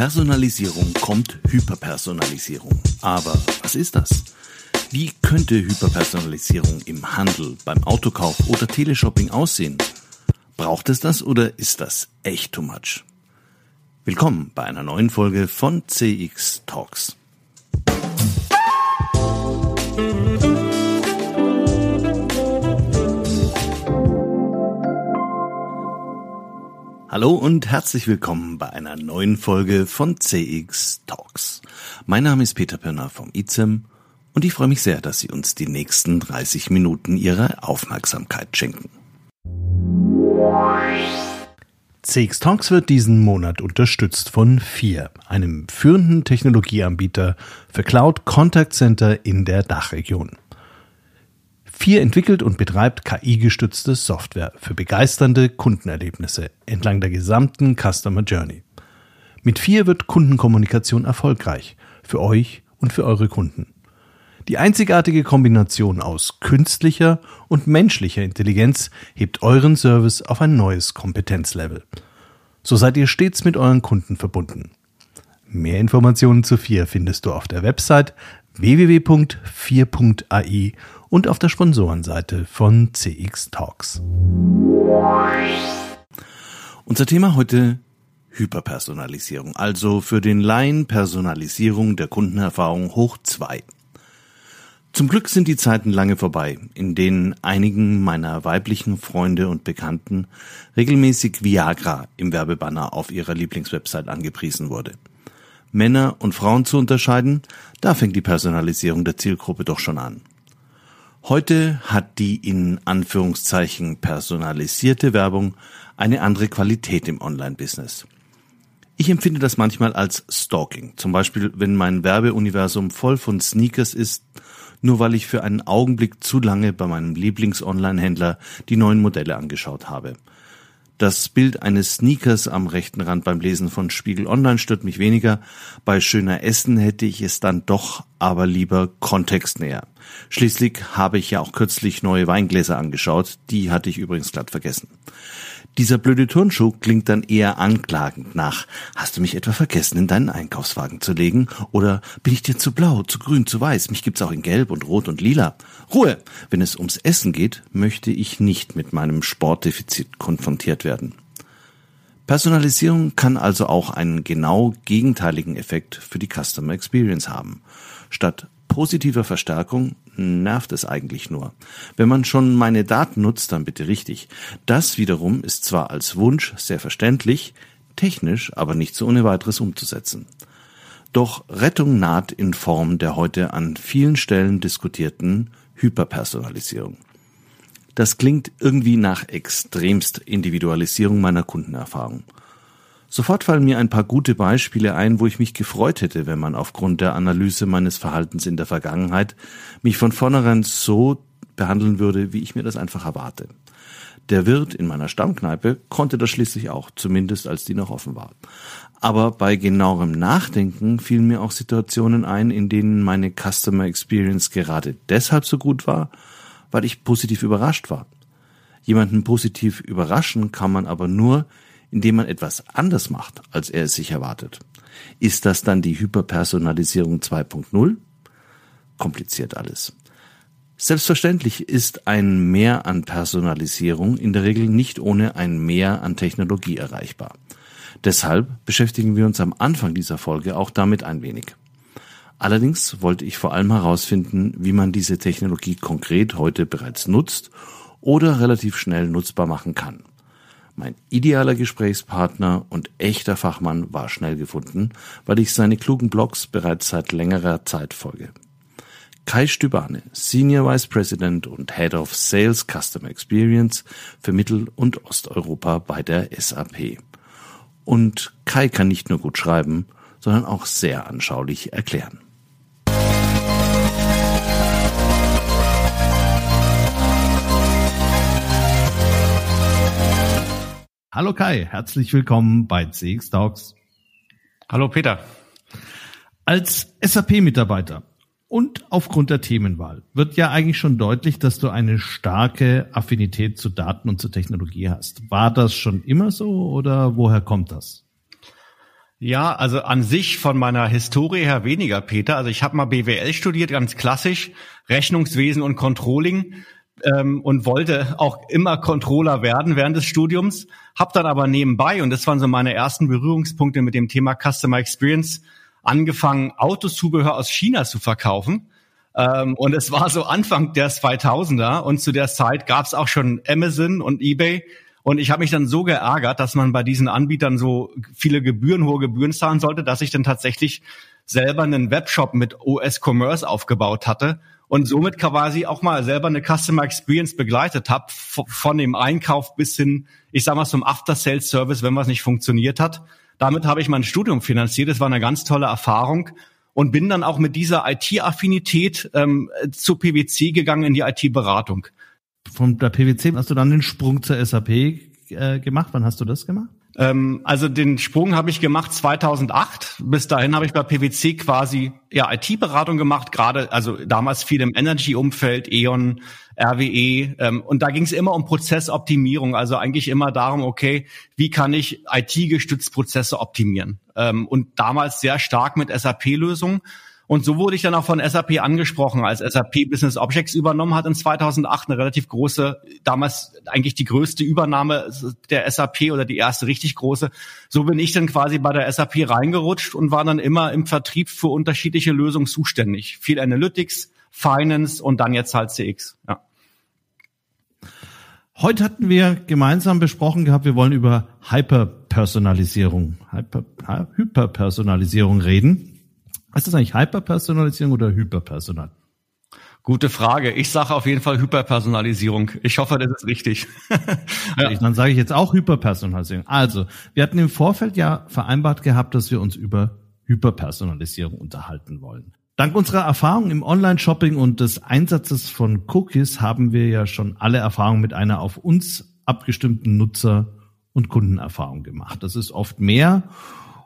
Personalisierung kommt Hyperpersonalisierung. Aber was ist das? Wie könnte Hyperpersonalisierung im Handel, beim Autokauf oder Teleshopping aussehen? Braucht es das oder ist das echt too much? Willkommen bei einer neuen Folge von CX Talks. Hallo und herzlich willkommen bei einer neuen Folge von CX Talks. Mein Name ist Peter Pirner vom ICEM und ich freue mich sehr, dass Sie uns die nächsten 30 Minuten Ihrer Aufmerksamkeit schenken. CX Talks wird diesen Monat unterstützt von FIR, einem führenden Technologieanbieter für Cloud Contact Center in der Dachregion. Vier entwickelt und betreibt KI-gestützte Software für begeisternde Kundenerlebnisse entlang der gesamten Customer Journey. Mit vier wird Kundenkommunikation erfolgreich für euch und für eure Kunden. Die einzigartige Kombination aus künstlicher und menschlicher Intelligenz hebt euren Service auf ein neues Kompetenzlevel. So seid ihr stets mit euren Kunden verbunden. Mehr Informationen zu 4 findest du auf der Website www.4.ai und auf der Sponsorenseite von CX Talks. Unser Thema heute Hyperpersonalisierung, also für den Laien Personalisierung der Kundenerfahrung hoch zwei. Zum Glück sind die Zeiten lange vorbei, in denen einigen meiner weiblichen Freunde und Bekannten regelmäßig Viagra im Werbebanner auf ihrer Lieblingswebsite angepriesen wurde. Männer und Frauen zu unterscheiden, da fängt die Personalisierung der Zielgruppe doch schon an. Heute hat die in Anführungszeichen personalisierte Werbung eine andere Qualität im Online-Business. Ich empfinde das manchmal als Stalking. Zum Beispiel, wenn mein Werbeuniversum voll von Sneakers ist, nur weil ich für einen Augenblick zu lange bei meinem Lieblings-Online-Händler die neuen Modelle angeschaut habe. Das Bild eines Sneakers am rechten Rand beim Lesen von Spiegel Online stört mich weniger. Bei schöner Essen hätte ich es dann doch aber lieber kontextnäher. Schließlich habe ich ja auch kürzlich neue Weingläser angeschaut. Die hatte ich übrigens glatt vergessen. Dieser blöde Turnschuh klingt dann eher anklagend nach. Hast du mich etwa vergessen, in deinen Einkaufswagen zu legen? Oder bin ich dir zu blau, zu grün, zu weiß? Mich gibt's auch in gelb und rot und lila. Ruhe! Wenn es ums Essen geht, möchte ich nicht mit meinem Sportdefizit konfrontiert werden. Personalisierung kann also auch einen genau gegenteiligen Effekt für die Customer Experience haben. Statt positiver Verstärkung nervt es eigentlich nur. Wenn man schon meine Daten nutzt, dann bitte richtig. Das wiederum ist zwar als Wunsch sehr verständlich, technisch aber nicht so ohne weiteres umzusetzen. Doch Rettung naht in Form der heute an vielen Stellen diskutierten Hyperpersonalisierung. Das klingt irgendwie nach extremst Individualisierung meiner Kundenerfahrung. Sofort fallen mir ein paar gute Beispiele ein, wo ich mich gefreut hätte, wenn man aufgrund der Analyse meines Verhaltens in der Vergangenheit mich von vornherein so behandeln würde, wie ich mir das einfach erwarte. Der Wirt in meiner Stammkneipe konnte das schließlich auch, zumindest als die noch offen war. Aber bei genauerem Nachdenken fielen mir auch Situationen ein, in denen meine Customer Experience gerade deshalb so gut war, weil ich positiv überrascht war. Jemanden positiv überraschen kann man aber nur, indem man etwas anders macht, als er es sich erwartet. Ist das dann die Hyperpersonalisierung 2.0? Kompliziert alles. Selbstverständlich ist ein Mehr an Personalisierung in der Regel nicht ohne ein Mehr an Technologie erreichbar. Deshalb beschäftigen wir uns am Anfang dieser Folge auch damit ein wenig. Allerdings wollte ich vor allem herausfinden, wie man diese Technologie konkret heute bereits nutzt oder relativ schnell nutzbar machen kann. Mein idealer Gesprächspartner und echter Fachmann war schnell gefunden, weil ich seine klugen Blogs bereits seit längerer Zeit folge. Kai Stübane, Senior Vice President und Head of Sales Customer Experience für Mittel- und Osteuropa bei der SAP. Und Kai kann nicht nur gut schreiben, sondern auch sehr anschaulich erklären. Hallo Kai, herzlich willkommen bei CX Talks. Hallo Peter. Als SAP-Mitarbeiter und aufgrund der Themenwahl wird ja eigentlich schon deutlich, dass du eine starke Affinität zu Daten und zu Technologie hast. War das schon immer so oder woher kommt das? Ja, also an sich von meiner Historie her weniger, Peter. Also ich habe mal BWL studiert, ganz klassisch, Rechnungswesen und Controlling ähm, und wollte auch immer Controller werden während des Studiums, habe dann aber nebenbei, und das waren so meine ersten Berührungspunkte mit dem Thema Customer Experience, angefangen, Autozubehör aus China zu verkaufen. Ähm, und es war so Anfang der 2000er und zu der Zeit gab es auch schon Amazon und eBay und ich habe mich dann so geärgert, dass man bei diesen Anbietern so viele Gebühren, hohe Gebühren zahlen sollte, dass ich dann tatsächlich selber einen Webshop mit OS Commerce aufgebaut hatte und somit quasi auch mal selber eine Customer Experience begleitet habe, von dem Einkauf bis hin, ich sag mal, zum After-Sales-Service, wenn was nicht funktioniert hat. Damit habe ich mein Studium finanziert. Das war eine ganz tolle Erfahrung und bin dann auch mit dieser IT-Affinität ähm, zu PwC gegangen in die IT-Beratung von der PwC hast du dann den Sprung zur SAP äh, gemacht. Wann hast du das gemacht? Ähm, also den Sprung habe ich gemacht 2008. Bis dahin habe ich bei PwC quasi ja IT-Beratung gemacht, gerade also damals viel im Energy-Umfeld, E.ON, RWE. Ähm, und da ging es immer um Prozessoptimierung, also eigentlich immer darum, okay, wie kann ich IT-gestützt Prozesse optimieren? Ähm, und damals sehr stark mit SAP-Lösungen. Und so wurde ich dann auch von SAP angesprochen, als SAP Business Objects übernommen hat in 2008, eine relativ große, damals eigentlich die größte Übernahme der SAP oder die erste richtig große. So bin ich dann quasi bei der SAP reingerutscht und war dann immer im Vertrieb für unterschiedliche Lösungen zuständig. Viel Analytics, Finance und dann jetzt halt CX. Ja. Heute hatten wir gemeinsam besprochen gehabt, wir wollen über Hyperpersonalisierung, Hyper, Hyperpersonalisierung reden. Ist das eigentlich Hyperpersonalisierung oder Hyperpersonal? Gute Frage. Ich sage auf jeden Fall Hyperpersonalisierung. Ich hoffe, das ist richtig. ja. Dann sage ich jetzt auch Hyperpersonalisierung. Also, wir hatten im Vorfeld ja vereinbart gehabt, dass wir uns über Hyperpersonalisierung unterhalten wollen. Dank unserer Erfahrung im Online-Shopping und des Einsatzes von Cookies haben wir ja schon alle Erfahrungen mit einer auf uns abgestimmten Nutzer- und Kundenerfahrung gemacht. Das ist oft mehr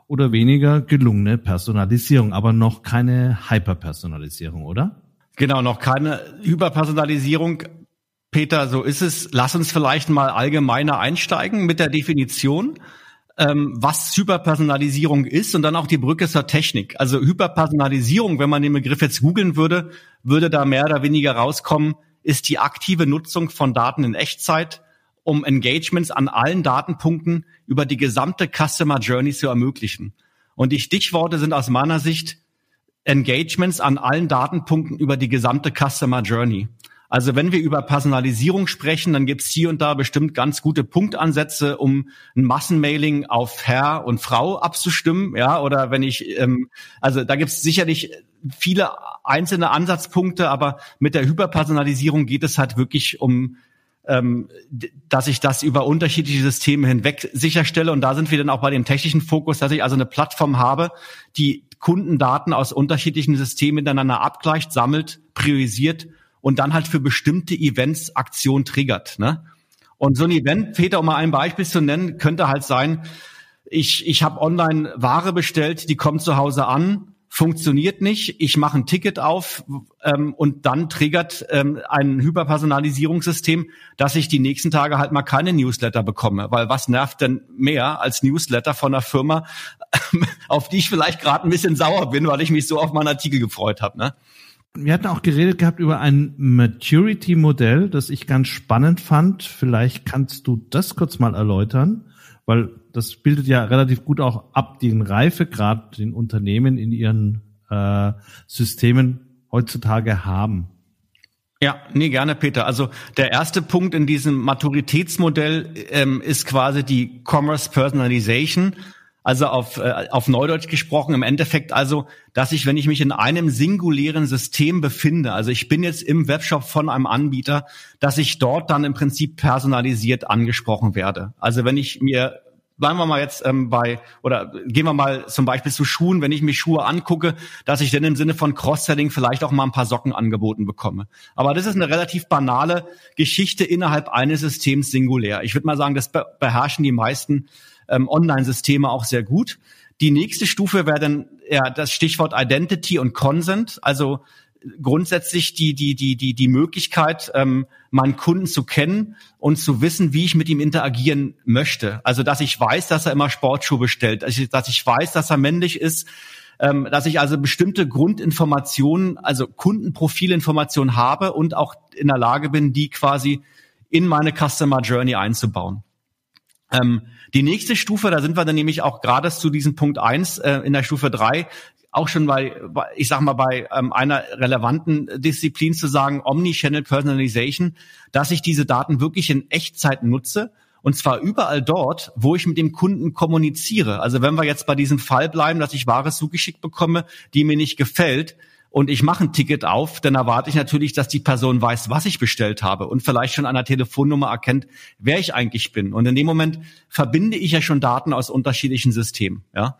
oder weniger gelungene Personalisierung, aber noch keine Hyperpersonalisierung, oder? Genau, noch keine Hyperpersonalisierung. Peter, so ist es. Lass uns vielleicht mal allgemeiner einsteigen mit der Definition, ähm, was Hyperpersonalisierung ist und dann auch die Brücke zur Technik. Also Hyperpersonalisierung, wenn man den Begriff jetzt googeln würde, würde da mehr oder weniger rauskommen, ist die aktive Nutzung von Daten in Echtzeit um Engagements an allen Datenpunkten über die gesamte Customer Journey zu ermöglichen. Und die Stichworte sind aus meiner Sicht Engagements an allen Datenpunkten über die gesamte Customer Journey. Also wenn wir über Personalisierung sprechen, dann gibt es hier und da bestimmt ganz gute Punktansätze, um ein Massenmailing auf Herr und Frau abzustimmen, ja, oder wenn ich, ähm, also da gibt es sicherlich viele einzelne Ansatzpunkte, aber mit der Hyperpersonalisierung geht es halt wirklich um ähm, dass ich das über unterschiedliche Systeme hinweg sicherstelle. Und da sind wir dann auch bei dem technischen Fokus, dass ich also eine Plattform habe, die Kundendaten aus unterschiedlichen Systemen miteinander abgleicht, sammelt, priorisiert und dann halt für bestimmte Events Aktion triggert. Ne? Und so ein Event, Peter, um mal ein Beispiel zu nennen, könnte halt sein, ich, ich habe online Ware bestellt, die kommt zu Hause an funktioniert nicht, ich mache ein Ticket auf ähm, und dann triggert ähm, ein Hyperpersonalisierungssystem, dass ich die nächsten Tage halt mal keine Newsletter bekomme. Weil was nervt denn mehr als Newsletter von einer Firma, auf die ich vielleicht gerade ein bisschen sauer bin, weil ich mich so auf meinen Artikel gefreut habe. Ne? Wir hatten auch geredet gehabt über ein Maturity-Modell, das ich ganz spannend fand. Vielleicht kannst du das kurz mal erläutern, weil das bildet ja relativ gut auch ab den Reifegrad, den Unternehmen in ihren äh, Systemen heutzutage haben. Ja, nee, gerne, Peter. Also der erste Punkt in diesem Maturitätsmodell ähm, ist quasi die Commerce Personalization. Also auf, äh, auf Neudeutsch gesprochen, im Endeffekt also, dass ich, wenn ich mich in einem singulären System befinde, also ich bin jetzt im Webshop von einem Anbieter, dass ich dort dann im Prinzip personalisiert angesprochen werde. Also wenn ich mir bleiben wir mal jetzt ähm, bei, oder gehen wir mal zum Beispiel zu Schuhen, wenn ich mir Schuhe angucke, dass ich dann im Sinne von Cross-Selling vielleicht auch mal ein paar Socken angeboten bekomme. Aber das ist eine relativ banale Geschichte innerhalb eines Systems singulär. Ich würde mal sagen, das beherrschen die meisten ähm, Online-Systeme auch sehr gut. Die nächste Stufe wäre dann ja das Stichwort Identity und Consent. Also grundsätzlich die die die die die Möglichkeit, ähm, meinen Kunden zu kennen und zu wissen, wie ich mit ihm interagieren möchte. Also dass ich weiß, dass er immer Sportschuhe bestellt, dass ich, dass ich weiß, dass er männlich ist, ähm, dass ich also bestimmte Grundinformationen, also Kundenprofilinformationen habe und auch in der Lage bin, die quasi in meine Customer Journey einzubauen. Ähm, die nächste Stufe, da sind wir dann nämlich auch gerade zu diesem Punkt eins äh, in der Stufe drei auch schon bei, ich sag mal, bei ähm, einer relevanten Disziplin zu sagen, Omnichannel Personalization, dass ich diese Daten wirklich in Echtzeit nutze und zwar überall dort, wo ich mit dem Kunden kommuniziere. Also wenn wir jetzt bei diesem Fall bleiben, dass ich Ware zugeschickt bekomme, die mir nicht gefällt, und ich mache ein Ticket auf, dann erwarte ich natürlich, dass die Person weiß, was ich bestellt habe und vielleicht schon an der Telefonnummer erkennt, wer ich eigentlich bin. Und in dem Moment verbinde ich ja schon Daten aus unterschiedlichen Systemen. Ja.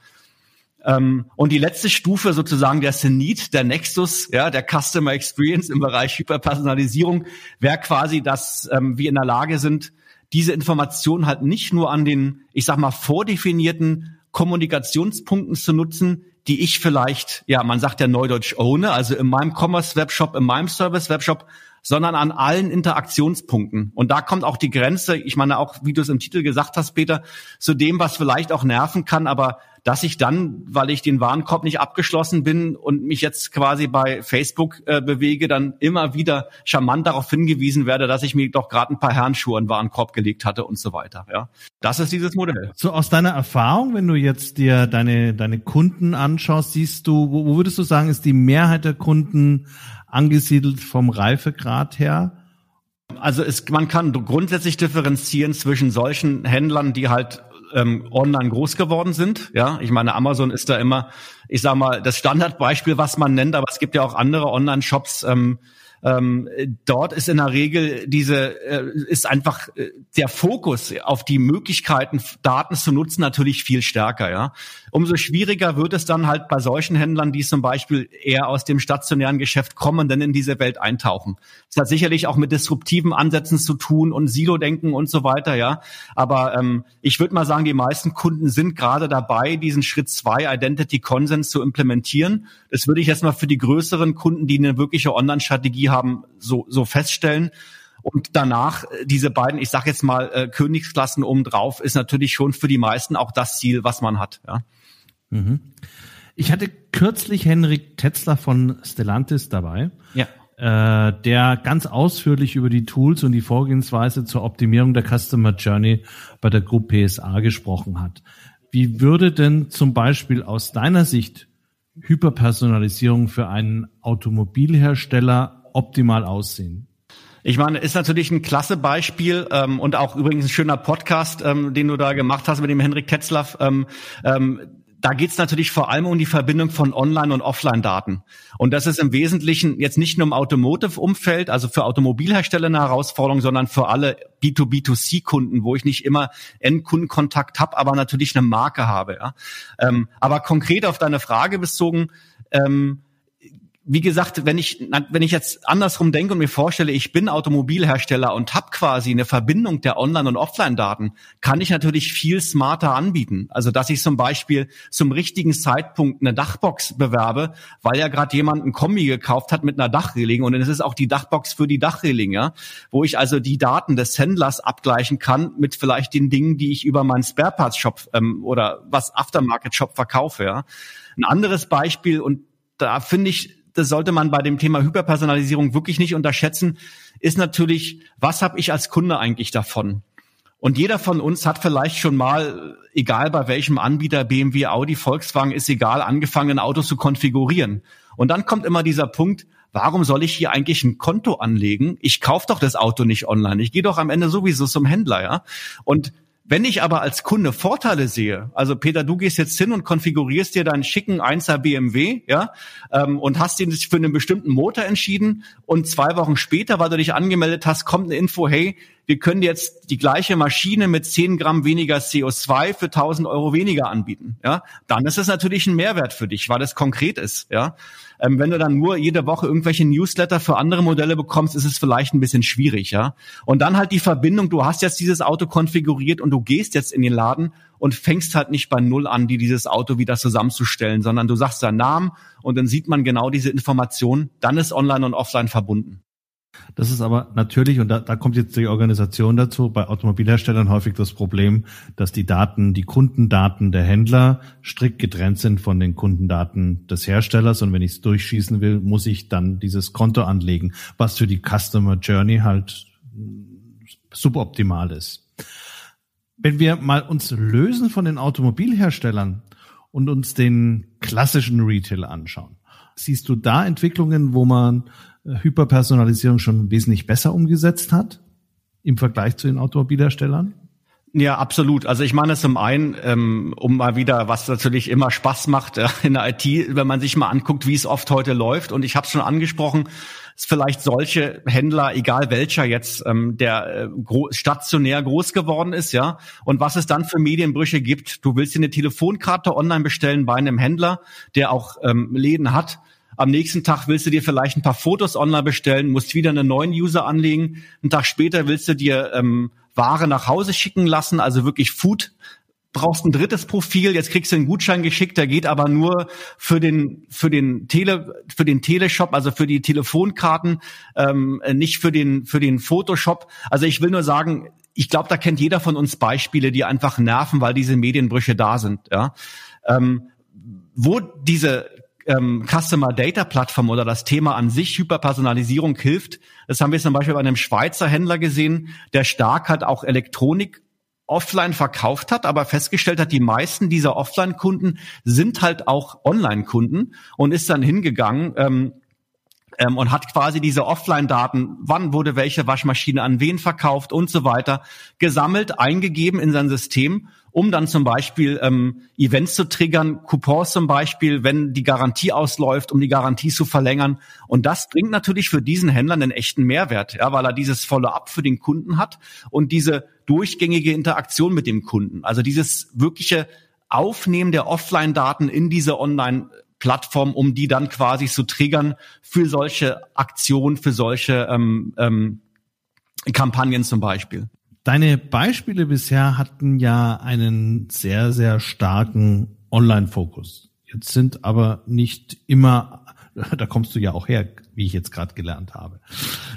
Ähm, und die letzte Stufe sozusagen der Zenit, der Nexus, ja, der Customer Experience im Bereich Hyperpersonalisierung, wäre quasi, dass ähm, wir in der Lage sind, diese Informationen halt nicht nur an den, ich sag mal, vordefinierten Kommunikationspunkten zu nutzen, die ich vielleicht, ja, man sagt ja neudeutsch ohne, also in meinem Commerce Webshop, in meinem Service Webshop, sondern an allen Interaktionspunkten. Und da kommt auch die Grenze, ich meine auch, wie du es im Titel gesagt hast, Peter, zu dem, was vielleicht auch nerven kann, aber dass ich dann, weil ich den Warenkorb nicht abgeschlossen bin und mich jetzt quasi bei Facebook äh, bewege, dann immer wieder charmant darauf hingewiesen werde, dass ich mir doch gerade ein paar Herrenschuhe in den Warenkorb gelegt hatte und so weiter. Ja, das ist dieses Modell. So aus deiner Erfahrung, wenn du jetzt dir deine deine Kunden anschaust, siehst du, wo, wo würdest du sagen, ist die Mehrheit der Kunden angesiedelt vom Reifegrad her? Also es, man kann grundsätzlich differenzieren zwischen solchen Händlern, die halt ähm, online groß geworden sind. Ja, ich meine, Amazon ist da immer, ich sag mal, das Standardbeispiel, was man nennt, aber es gibt ja auch andere Online-Shops, ähm, ähm, dort ist in der Regel diese äh, ist einfach äh, der Fokus auf die Möglichkeiten Daten zu nutzen natürlich viel stärker ja. Umso schwieriger wird es dann halt bei solchen Händlern die zum Beispiel eher aus dem stationären Geschäft kommen denn in diese Welt eintauchen. Das hat sicherlich auch mit disruptiven Ansätzen zu tun und Silo-Denken und so weiter ja. Aber ähm, ich würde mal sagen die meisten Kunden sind gerade dabei diesen Schritt zwei Identity Consent zu implementieren das würde ich jetzt mal für die größeren Kunden die eine wirkliche Online-Strategie haben, so, so feststellen. Und danach äh, diese beiden, ich sage jetzt mal äh, Königsklassen obendrauf, ist natürlich schon für die meisten auch das Ziel, was man hat. Ja. Mhm. Ich hatte kürzlich Henrik Tetzler von Stellantis dabei. Ja. Äh, der ganz ausführlich über die Tools und die Vorgehensweise zur Optimierung der Customer Journey bei der Gruppe PSA gesprochen hat. Wie würde denn zum Beispiel aus deiner Sicht Hyperpersonalisierung für einen Automobilhersteller optimal aussehen? Ich meine, ist natürlich ein klasse Beispiel ähm, und auch übrigens ein schöner Podcast, ähm, den du da gemacht hast mit dem Henrik Tetzlaff. Ähm, ähm, da geht es natürlich vor allem um die Verbindung von Online- und Offline-Daten. Und das ist im Wesentlichen jetzt nicht nur im Automotive-Umfeld, also für Automobilhersteller eine Herausforderung, sondern für alle B2B2C-Kunden, wo ich nicht immer Endkundenkontakt habe, aber natürlich eine Marke habe. Ja? Ähm, aber konkret auf deine Frage bezogen, ähm, wie gesagt, wenn ich, wenn ich jetzt andersrum denke und mir vorstelle, ich bin Automobilhersteller und habe quasi eine Verbindung der Online- und Offline-Daten, kann ich natürlich viel smarter anbieten. Also dass ich zum Beispiel zum richtigen Zeitpunkt eine Dachbox bewerbe, weil ja gerade jemand ein Kombi gekauft hat mit einer Dachreling und es ist auch die Dachbox für die Dachreling, ja, wo ich also die Daten des Händlers abgleichen kann mit vielleicht den Dingen, die ich über meinen Spare-Parts-Shop ähm, oder was Aftermarket-Shop verkaufe. Ja. Ein anderes Beispiel und da finde ich das sollte man bei dem Thema Hyperpersonalisierung wirklich nicht unterschätzen, ist natürlich, was habe ich als Kunde eigentlich davon? Und jeder von uns hat vielleicht schon mal, egal bei welchem Anbieter, BMW, Audi, Volkswagen, ist egal, angefangen, ein Auto zu konfigurieren. Und dann kommt immer dieser Punkt, warum soll ich hier eigentlich ein Konto anlegen? Ich kaufe doch das Auto nicht online. Ich gehe doch am Ende sowieso zum Händler, ja. Und wenn ich aber als Kunde Vorteile sehe, also Peter, du gehst jetzt hin und konfigurierst dir deinen schicken 1er BMW, ja, ähm, und hast ihn für einen bestimmten Motor entschieden und zwei Wochen später, weil du dich angemeldet hast, kommt eine Info, hey, wir können jetzt die gleiche Maschine mit 10 Gramm weniger CO2 für 1000 Euro weniger anbieten. Ja, dann ist es natürlich ein Mehrwert für dich, weil es konkret ist. Ja, ähm, wenn du dann nur jede Woche irgendwelche Newsletter für andere Modelle bekommst, ist es vielleicht ein bisschen schwierig. Ja, und dann halt die Verbindung. Du hast jetzt dieses Auto konfiguriert und du gehst jetzt in den Laden und fängst halt nicht bei Null an, die dieses Auto wieder zusammenzustellen, sondern du sagst deinen Namen und dann sieht man genau diese Information. Dann ist Online und Offline verbunden. Das ist aber natürlich, und da, da kommt jetzt die Organisation dazu, bei Automobilherstellern häufig das Problem, dass die Daten, die Kundendaten der Händler strikt getrennt sind von den Kundendaten des Herstellers. Und wenn ich es durchschießen will, muss ich dann dieses Konto anlegen, was für die Customer Journey halt suboptimal ist. Wenn wir mal uns lösen von den Automobilherstellern und uns den klassischen Retail anschauen, siehst du da Entwicklungen, wo man Hyperpersonalisierung schon wesentlich besser umgesetzt hat im Vergleich zu den Automobilherstellern? Ja, absolut. Also ich meine zum einen, ähm, um mal wieder, was natürlich immer Spaß macht äh, in der IT, wenn man sich mal anguckt, wie es oft heute läuft. Und ich habe es schon angesprochen, ist vielleicht solche Händler, egal welcher jetzt, ähm, der äh, stationär groß geworden ist, ja. Und was es dann für Medienbrüche gibt. Du willst dir eine Telefonkarte online bestellen bei einem Händler, der auch ähm, Läden hat am nächsten Tag willst du dir vielleicht ein paar Fotos online bestellen, musst wieder einen neuen User anlegen. Einen Tag später willst du dir ähm, Ware nach Hause schicken lassen, also wirklich Food brauchst ein drittes Profil, jetzt kriegst du einen Gutschein geschickt, der geht aber nur für den für den Tele für den Teleshop, also für die Telefonkarten, ähm, nicht für den für den Photoshop. Also ich will nur sagen, ich glaube, da kennt jeder von uns Beispiele, die einfach nerven, weil diese Medienbrüche da sind. Ja, ähm, wo diese ähm, Customer Data Plattform oder das Thema an sich Hyperpersonalisierung hilft. Das haben wir zum Beispiel bei einem Schweizer Händler gesehen, der stark hat auch Elektronik offline verkauft hat, aber festgestellt hat, die meisten dieser Offline-Kunden sind halt auch Online-Kunden und ist dann hingegangen ähm, ähm, und hat quasi diese Offline-Daten, wann wurde welche Waschmaschine an wen verkauft und so weiter, gesammelt, eingegeben in sein System um dann zum Beispiel ähm, Events zu triggern, Coupons zum Beispiel, wenn die Garantie ausläuft, um die Garantie zu verlängern. Und das bringt natürlich für diesen Händler einen echten Mehrwert, ja, weil er dieses Follow-up für den Kunden hat und diese durchgängige Interaktion mit dem Kunden. Also dieses wirkliche Aufnehmen der Offline-Daten in diese Online- Plattform, um die dann quasi zu triggern für solche Aktionen, für solche ähm, ähm, Kampagnen zum Beispiel. Deine Beispiele bisher hatten ja einen sehr, sehr starken Online-Fokus. Jetzt sind aber nicht immer, da kommst du ja auch her, wie ich jetzt gerade gelernt habe.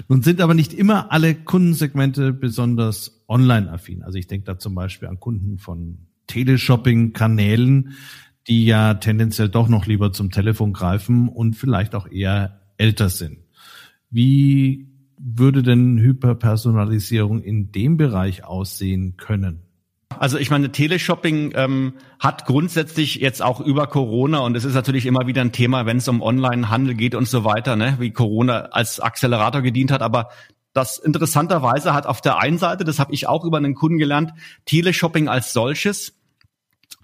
Nun sind aber nicht immer alle Kundensegmente besonders online-affin. Also ich denke da zum Beispiel an Kunden von Teleshopping-Kanälen, die ja tendenziell doch noch lieber zum Telefon greifen und vielleicht auch eher älter sind. Wie würde denn Hyperpersonalisierung in dem Bereich aussehen können? Also ich meine, Teleshopping ähm, hat grundsätzlich jetzt auch über Corona und es ist natürlich immer wieder ein Thema, wenn es um Online-Handel geht und so weiter, ne, wie Corona als Accelerator gedient hat. Aber das interessanterweise hat auf der einen Seite, das habe ich auch über einen Kunden gelernt, Teleshopping als solches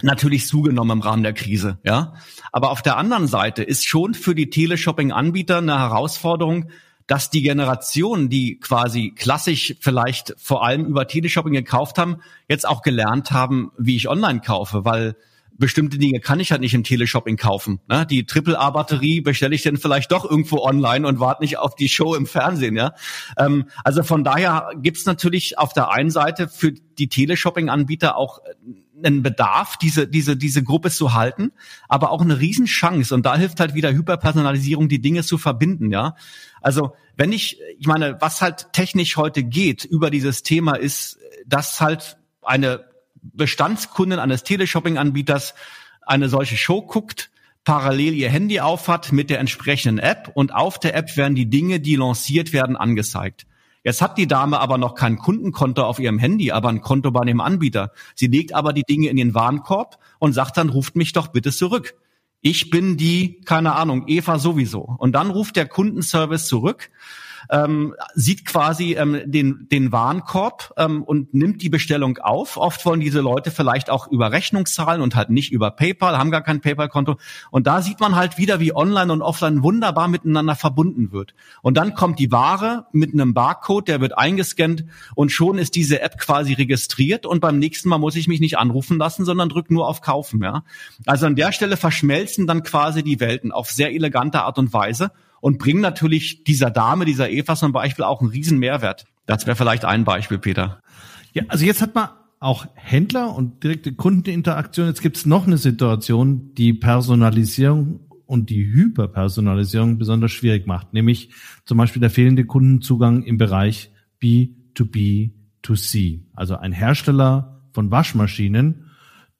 natürlich zugenommen im Rahmen der Krise, ja. Aber auf der anderen Seite ist schon für die Teleshopping-Anbieter eine Herausforderung, dass die Generation, die quasi klassisch vielleicht vor allem über Teleshopping gekauft haben, jetzt auch gelernt haben, wie ich online kaufe, weil bestimmte Dinge kann ich halt nicht im Teleshopping kaufen. Ne? Die Triple-A-Batterie bestelle ich dann vielleicht doch irgendwo online und warte nicht auf die Show im Fernsehen. Ja? Ähm, also von daher gibt's natürlich auf der einen Seite für die Teleshopping-Anbieter auch einen Bedarf, diese, diese, diese Gruppe zu halten, aber auch eine Riesenchance. Und da hilft halt wieder Hyperpersonalisierung, die Dinge zu verbinden, ja. Also, wenn ich, ich meine, was halt technisch heute geht über dieses Thema ist, dass halt eine Bestandskundin eines Teleshopping-Anbieters eine solche Show guckt, parallel ihr Handy aufhat mit der entsprechenden App und auf der App werden die Dinge, die lanciert werden, angezeigt. Jetzt hat die Dame aber noch kein Kundenkonto auf ihrem Handy, aber ein Konto bei dem Anbieter. Sie legt aber die Dinge in den Warenkorb und sagt dann, ruft mich doch bitte zurück. Ich bin die, keine Ahnung, Eva sowieso. Und dann ruft der Kundenservice zurück ähm, sieht quasi ähm, den, den Warenkorb ähm, und nimmt die Bestellung auf. Oft wollen diese Leute vielleicht auch über Rechnung zahlen und halt nicht über PayPal, haben gar kein PayPal-Konto. Und da sieht man halt wieder, wie online und offline wunderbar miteinander verbunden wird. Und dann kommt die Ware mit einem Barcode, der wird eingescannt und schon ist diese App quasi registriert und beim nächsten Mal muss ich mich nicht anrufen lassen, sondern drück nur auf Kaufen. Ja? Also an der Stelle verschmelzen dann quasi die Welten auf sehr elegante Art und Weise und bringen natürlich dieser Dame, dieser Eva zum Beispiel auch einen riesen Mehrwert. Das wäre vielleicht ein Beispiel, Peter. Ja, also jetzt hat man auch Händler und direkte Kundeninteraktion. Jetzt gibt es noch eine Situation, die Personalisierung und die Hyperpersonalisierung besonders schwierig macht, nämlich zum Beispiel der fehlende Kundenzugang im Bereich B2B2C. Also ein Hersteller von Waschmaschinen,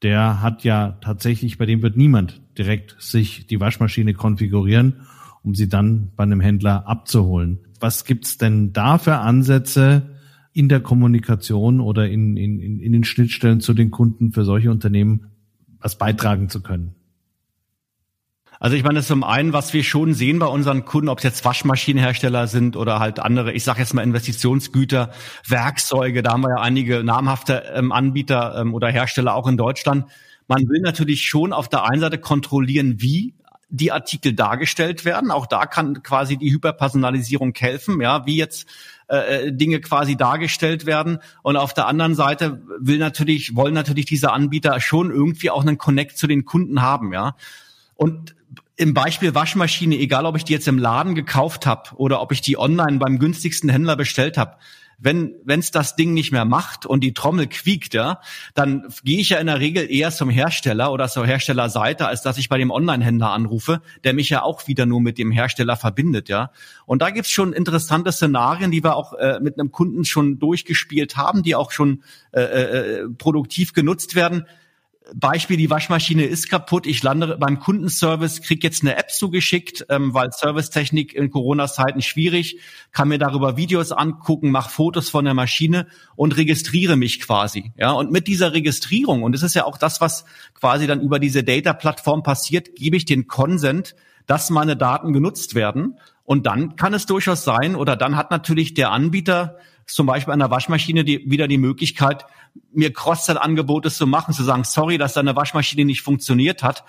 der hat ja tatsächlich, bei dem wird niemand direkt sich die Waschmaschine konfigurieren um sie dann bei einem Händler abzuholen. Was gibt's denn da für Ansätze in der Kommunikation oder in, in, in den Schnittstellen zu den Kunden für solche Unternehmen, was beitragen zu können? Also ich meine, zum einen, was wir schon sehen bei unseren Kunden, ob es jetzt Waschmaschinenhersteller sind oder halt andere, ich sage jetzt mal Investitionsgüter, Werkzeuge, da haben wir ja einige namhafte ähm, Anbieter ähm, oder Hersteller auch in Deutschland. Man will natürlich schon auf der einen Seite kontrollieren, wie die Artikel dargestellt werden. Auch da kann quasi die Hyperpersonalisierung helfen, ja, wie jetzt äh, äh, Dinge quasi dargestellt werden. Und auf der anderen Seite will natürlich, wollen natürlich diese Anbieter schon irgendwie auch einen Connect zu den Kunden haben, ja. Und im Beispiel Waschmaschine, egal ob ich die jetzt im Laden gekauft habe oder ob ich die online beim günstigsten Händler bestellt habe, wenn wenn's das Ding nicht mehr macht und die Trommel quiekt, ja, dann gehe ich ja in der Regel eher zum Hersteller oder zur Herstellerseite, als dass ich bei dem Online-Händler anrufe, der mich ja auch wieder nur mit dem Hersteller verbindet, ja. Und da gibt's schon interessante Szenarien, die wir auch äh, mit einem Kunden schon durchgespielt haben, die auch schon äh, äh, produktiv genutzt werden Beispiel, die Waschmaschine ist kaputt, ich lande beim Kundenservice, krieg jetzt eine App zugeschickt, ähm, weil Servicetechnik in Corona-Zeiten schwierig, kann mir darüber Videos angucken, mach Fotos von der Maschine und registriere mich quasi. Ja, und mit dieser Registrierung, und das ist ja auch das, was quasi dann über diese Data-Plattform passiert, gebe ich den Consent, dass meine Daten genutzt werden. Und dann kann es durchaus sein, oder dann hat natürlich der Anbieter zum Beispiel der Waschmaschine die, wieder die Möglichkeit, mir Cross-Sell-Angebote zu machen, zu sagen, sorry, dass deine Waschmaschine nicht funktioniert hat.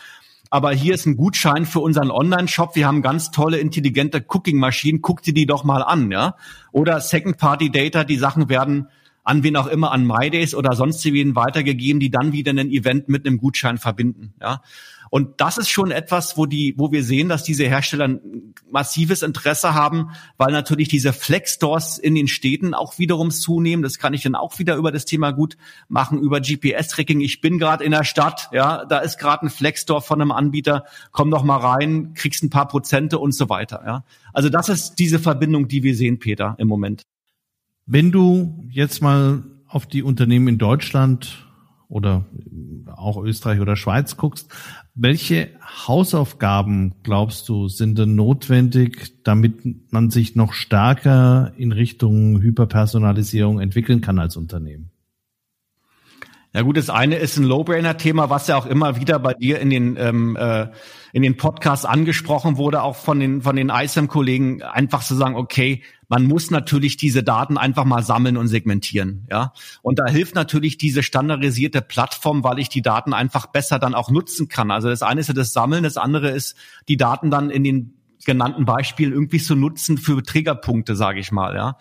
Aber hier ist ein Gutschein für unseren Online-Shop. Wir haben ganz tolle, intelligente Cooking-Maschinen. Guck dir die doch mal an, ja. Oder Second-Party-Data. Die Sachen werden an wen auch immer, an MyDays oder sonst wen weitergegeben, die dann wieder ein Event mit einem Gutschein verbinden, ja. Und das ist schon etwas, wo die, wo wir sehen, dass diese Hersteller ein massives Interesse haben, weil natürlich diese Flex-Stores in den Städten auch wiederum zunehmen. Das kann ich dann auch wieder über das Thema gut machen, über GPS-Tracking. Ich bin gerade in der Stadt, ja, da ist gerade ein Flex-Store von einem Anbieter, komm doch mal rein, kriegst ein paar Prozente und so weiter, ja. Also das ist diese Verbindung, die wir sehen, Peter, im Moment. Wenn du jetzt mal auf die Unternehmen in Deutschland oder auch Österreich oder Schweiz guckst, welche Hausaufgaben glaubst du sind denn notwendig, damit man sich noch stärker in Richtung Hyperpersonalisierung entwickeln kann als Unternehmen? Ja gut, das eine ist ein Low-Brainer-Thema, was ja auch immer wieder bei dir in den ähm, äh, in den Podcasts angesprochen wurde, auch von den von den ISAM-Kollegen, einfach zu sagen, okay, man muss natürlich diese Daten einfach mal sammeln und segmentieren, ja. Und da hilft natürlich diese standardisierte Plattform, weil ich die Daten einfach besser dann auch nutzen kann. Also das eine ist ja das Sammeln, das andere ist die Daten dann in den genannten Beispielen irgendwie zu nutzen für Triggerpunkte, sage ich mal, ja.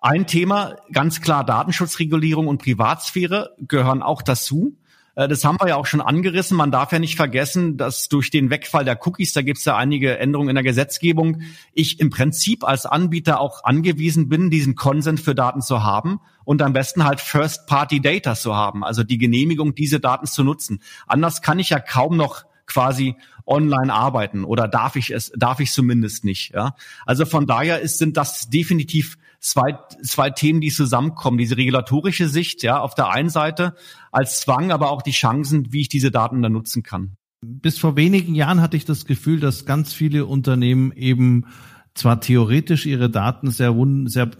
Ein Thema, ganz klar Datenschutzregulierung und Privatsphäre gehören auch dazu. Äh, das haben wir ja auch schon angerissen. Man darf ja nicht vergessen, dass durch den Wegfall der Cookies, da gibt es ja einige Änderungen in der Gesetzgebung, ich im Prinzip als Anbieter auch angewiesen bin, diesen Consent für Daten zu haben und am besten halt First-Party-Data zu haben, also die Genehmigung, diese Daten zu nutzen. Anders kann ich ja kaum noch quasi online arbeiten oder darf ich es, darf ich zumindest nicht. Ja? Also von daher ist, sind das definitiv zwei, zwei Themen, die zusammenkommen. Diese regulatorische Sicht, ja, auf der einen Seite als Zwang, aber auch die Chancen, wie ich diese Daten dann nutzen kann. Bis vor wenigen Jahren hatte ich das Gefühl, dass ganz viele Unternehmen eben zwar theoretisch ihre Daten sehr, sehr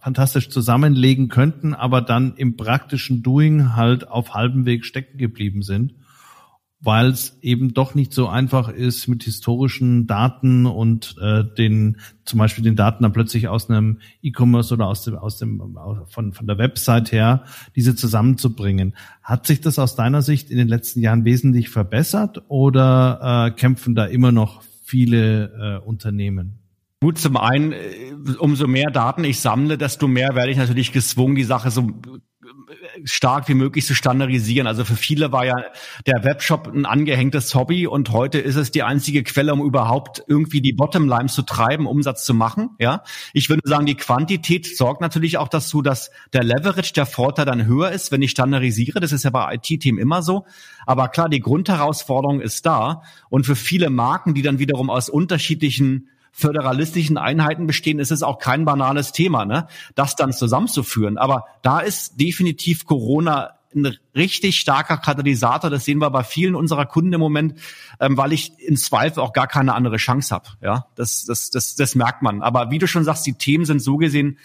fantastisch zusammenlegen könnten, aber dann im praktischen Doing halt auf halbem Weg stecken geblieben sind weil es eben doch nicht so einfach ist, mit historischen Daten und äh, den zum Beispiel den Daten dann plötzlich aus einem E-Commerce oder aus dem aus dem von von der Website her diese zusammenzubringen. Hat sich das aus deiner Sicht in den letzten Jahren wesentlich verbessert oder äh, kämpfen da immer noch viele äh, Unternehmen? Gut, zum einen, äh, umso mehr Daten ich sammle, desto mehr werde ich natürlich gezwungen, die Sache so stark wie möglich zu standardisieren. Also für viele war ja der Webshop ein angehängtes Hobby und heute ist es die einzige Quelle, um überhaupt irgendwie die Bottomline zu treiben, Umsatz zu machen. Ja, ich würde sagen, die Quantität sorgt natürlich auch dazu, dass der Leverage, der Vorteil dann höher ist, wenn ich standardisiere. Das ist ja bei IT-Themen immer so. Aber klar, die Grundherausforderung ist da und für viele Marken, die dann wiederum aus unterschiedlichen föderalistischen Einheiten bestehen, ist es auch kein banales Thema, ne? das dann zusammenzuführen. Aber da ist definitiv Corona ein richtig starker Katalysator. Das sehen wir bei vielen unserer Kunden im Moment, ähm, weil ich in Zweifel auch gar keine andere Chance habe. Ja, das, das, das, das merkt man. Aber wie du schon sagst, die Themen sind so gesehen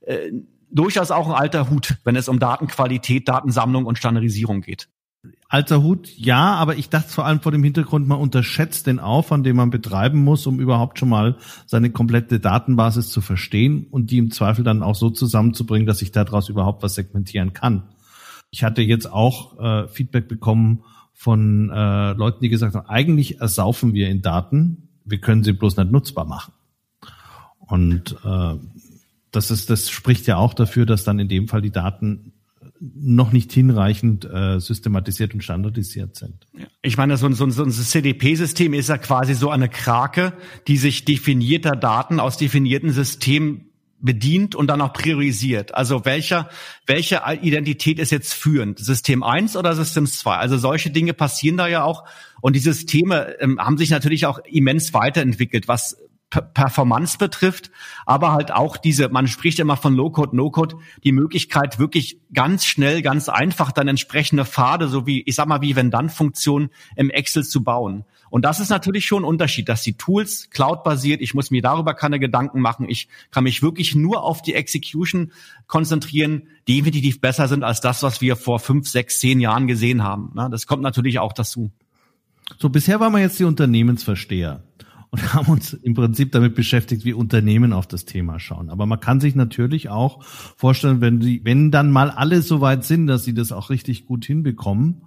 äh, durchaus auch ein alter Hut, wenn es um Datenqualität, Datensammlung und Standardisierung geht. Alter Hut, ja, aber ich dachte vor allem vor dem Hintergrund, man unterschätzt den Aufwand, den man betreiben muss, um überhaupt schon mal seine komplette Datenbasis zu verstehen und die im Zweifel dann auch so zusammenzubringen, dass ich daraus überhaupt was segmentieren kann. Ich hatte jetzt auch äh, Feedback bekommen von äh, Leuten, die gesagt haben, eigentlich ersaufen wir in Daten, wir können sie bloß nicht nutzbar machen. Und äh, das ist, das spricht ja auch dafür, dass dann in dem Fall die Daten noch nicht hinreichend äh, systematisiert und standardisiert sind. Ich meine, so ein, so ein, so ein CDP-System ist ja quasi so eine Krake, die sich definierter Daten aus definierten Systemen bedient und dann auch priorisiert. Also welcher, welche Identität ist jetzt führend? System 1 oder System 2? Also solche Dinge passieren da ja auch. Und die Systeme ähm, haben sich natürlich auch immens weiterentwickelt, was Performance betrifft, aber halt auch diese, man spricht immer von Low-Code, No-Code, die Möglichkeit wirklich ganz schnell, ganz einfach dann entsprechende Pfade, so wie, ich sag mal, wie Wenn-Dann-Funktionen im Excel zu bauen. Und das ist natürlich schon ein Unterschied, dass die Tools cloud-basiert, ich muss mir darüber keine Gedanken machen, ich kann mich wirklich nur auf die Execution konzentrieren, definitiv besser sind als das, was wir vor fünf, sechs, zehn Jahren gesehen haben. Das kommt natürlich auch dazu. So, bisher waren wir jetzt die Unternehmensversteher und haben uns im Prinzip damit beschäftigt, wie Unternehmen auf das Thema schauen. Aber man kann sich natürlich auch vorstellen, wenn die, wenn dann mal alle so weit sind, dass sie das auch richtig gut hinbekommen,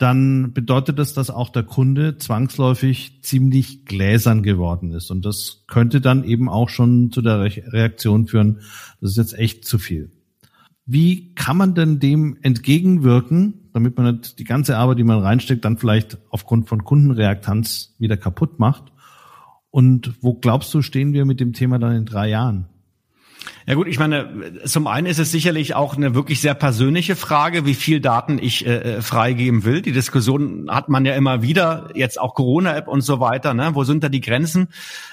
dann bedeutet das, dass auch der Kunde zwangsläufig ziemlich gläsern geworden ist. Und das könnte dann eben auch schon zu der Reaktion führen, das ist jetzt echt zu viel. Wie kann man denn dem entgegenwirken, damit man nicht die ganze Arbeit, die man reinsteckt, dann vielleicht aufgrund von Kundenreaktanz wieder kaputt macht? Und wo glaubst du, stehen wir mit dem Thema dann in drei Jahren? Ja gut, ich meine, zum einen ist es sicherlich auch eine wirklich sehr persönliche Frage, wie viel Daten ich äh, äh, freigeben will. Die Diskussion hat man ja immer wieder, jetzt auch Corona-App und so weiter. Ne? Wo sind da die Grenzen?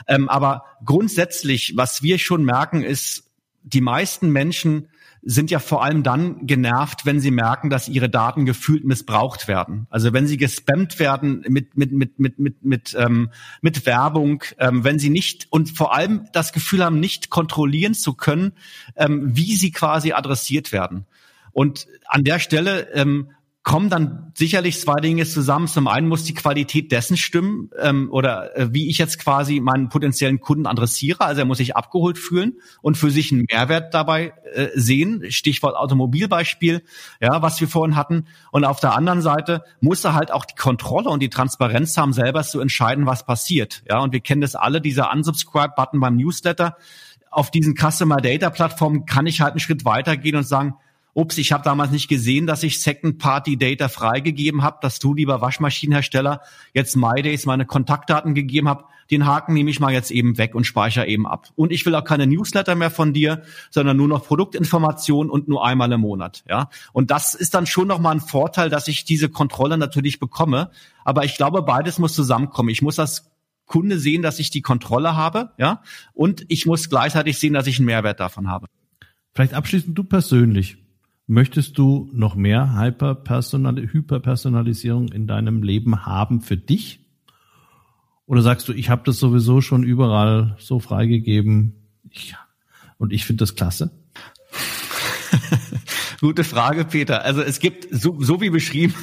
Ähm, aber grundsätzlich, was wir schon merken, ist, die meisten Menschen sind ja vor allem dann genervt, wenn sie merken, dass ihre Daten gefühlt missbraucht werden. Also wenn sie gespammt werden mit mit mit mit mit mit ähm, mit Werbung, ähm, wenn sie nicht und vor allem das Gefühl haben, nicht kontrollieren zu können, ähm, wie sie quasi adressiert werden. Und an der Stelle ähm, kommen dann sicherlich zwei Dinge zusammen. Zum einen muss die Qualität dessen stimmen ähm, oder äh, wie ich jetzt quasi meinen potenziellen Kunden adressiere. Also er muss sich abgeholt fühlen und für sich einen Mehrwert dabei äh, sehen. Stichwort Automobilbeispiel, ja, was wir vorhin hatten. Und auf der anderen Seite muss er halt auch die Kontrolle und die Transparenz haben, selber zu entscheiden, was passiert. Ja, und wir kennen das alle, dieser Unsubscribe-Button beim Newsletter. Auf diesen Customer Data Plattformen kann ich halt einen Schritt weitergehen und sagen, ups, ich habe damals nicht gesehen, dass ich Second-Party-Data freigegeben habe, dass du, lieber Waschmaschinenhersteller, jetzt MyDays meine Kontaktdaten gegeben habt. Den Haken nehme ich mal jetzt eben weg und speichere eben ab. Und ich will auch keine Newsletter mehr von dir, sondern nur noch Produktinformationen und nur einmal im Monat. Ja, und das ist dann schon nochmal ein Vorteil, dass ich diese Kontrolle natürlich bekomme. Aber ich glaube, beides muss zusammenkommen. Ich muss das Kunde sehen, dass ich die Kontrolle habe, ja, und ich muss gleichzeitig sehen, dass ich einen Mehrwert davon habe. Vielleicht abschließend du persönlich. Möchtest du noch mehr Hyperpersonal Hyperpersonalisierung in deinem Leben haben für dich? Oder sagst du, ich habe das sowieso schon überall so freigegeben ich, und ich finde das klasse? Gute Frage, Peter. Also es gibt, so, so wie beschrieben,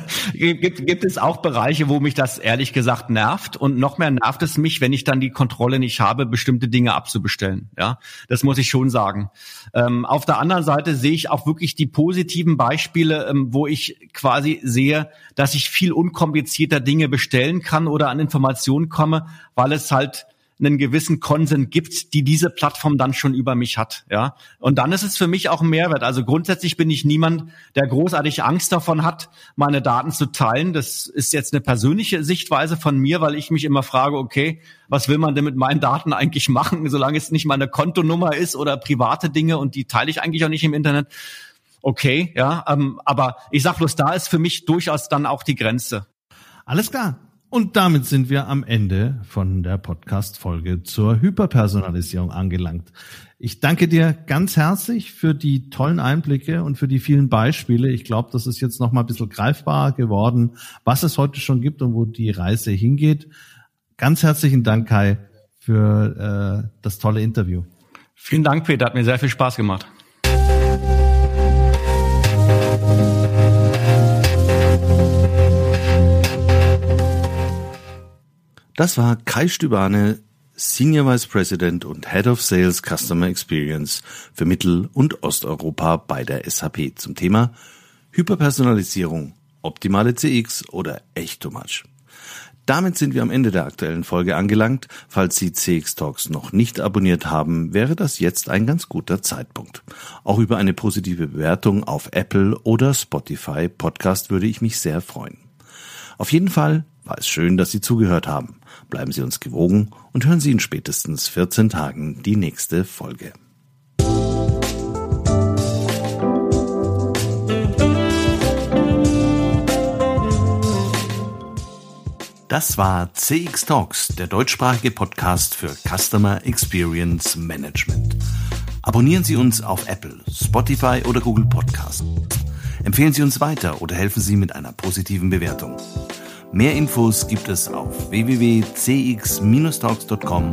gibt, gibt es auch Bereiche, wo mich das ehrlich gesagt nervt und noch mehr nervt es mich, wenn ich dann die Kontrolle nicht habe, bestimmte Dinge abzubestellen. Ja, das muss ich schon sagen. Ähm, auf der anderen Seite sehe ich auch wirklich die positiven Beispiele, ähm, wo ich quasi sehe, dass ich viel unkomplizierter Dinge bestellen kann oder an Informationen komme, weil es halt einen gewissen Konsent gibt, die diese Plattform dann schon über mich hat, ja. Und dann ist es für mich auch ein Mehrwert. Also grundsätzlich bin ich niemand, der großartig Angst davon hat, meine Daten zu teilen. Das ist jetzt eine persönliche Sichtweise von mir, weil ich mich immer frage, okay, was will man denn mit meinen Daten eigentlich machen, solange es nicht meine Kontonummer ist oder private Dinge und die teile ich eigentlich auch nicht im Internet. Okay, ja, ähm, aber ich sag bloß, da ist für mich durchaus dann auch die Grenze. Alles klar. Und damit sind wir am Ende von der Podcast-Folge zur Hyperpersonalisierung angelangt. Ich danke dir ganz herzlich für die tollen Einblicke und für die vielen Beispiele. Ich glaube, das ist jetzt noch mal ein bisschen greifbarer geworden, was es heute schon gibt und wo die Reise hingeht. Ganz herzlichen Dank, Kai, für äh, das tolle Interview. Vielen Dank, Peter. Hat mir sehr viel Spaß gemacht. Das war Kai Stübane, Senior Vice President und Head of Sales Customer Experience für Mittel- und Osteuropa bei der SAP zum Thema Hyperpersonalisierung, optimale CX oder echt too much. Damit sind wir am Ende der aktuellen Folge angelangt. Falls Sie CX Talks noch nicht abonniert haben, wäre das jetzt ein ganz guter Zeitpunkt. Auch über eine positive Bewertung auf Apple oder Spotify Podcast würde ich mich sehr freuen. Auf jeden Fall war es schön, dass Sie zugehört haben. Bleiben Sie uns gewogen und hören Sie in spätestens 14 Tagen die nächste Folge. Das war CX Talks, der deutschsprachige Podcast für Customer Experience Management. Abonnieren Sie uns auf Apple, Spotify oder Google Podcast. Empfehlen Sie uns weiter oder helfen Sie mit einer positiven Bewertung. Mehr Infos gibt es auf www.cx-talks.com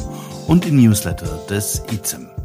und im Newsletter des ICEM.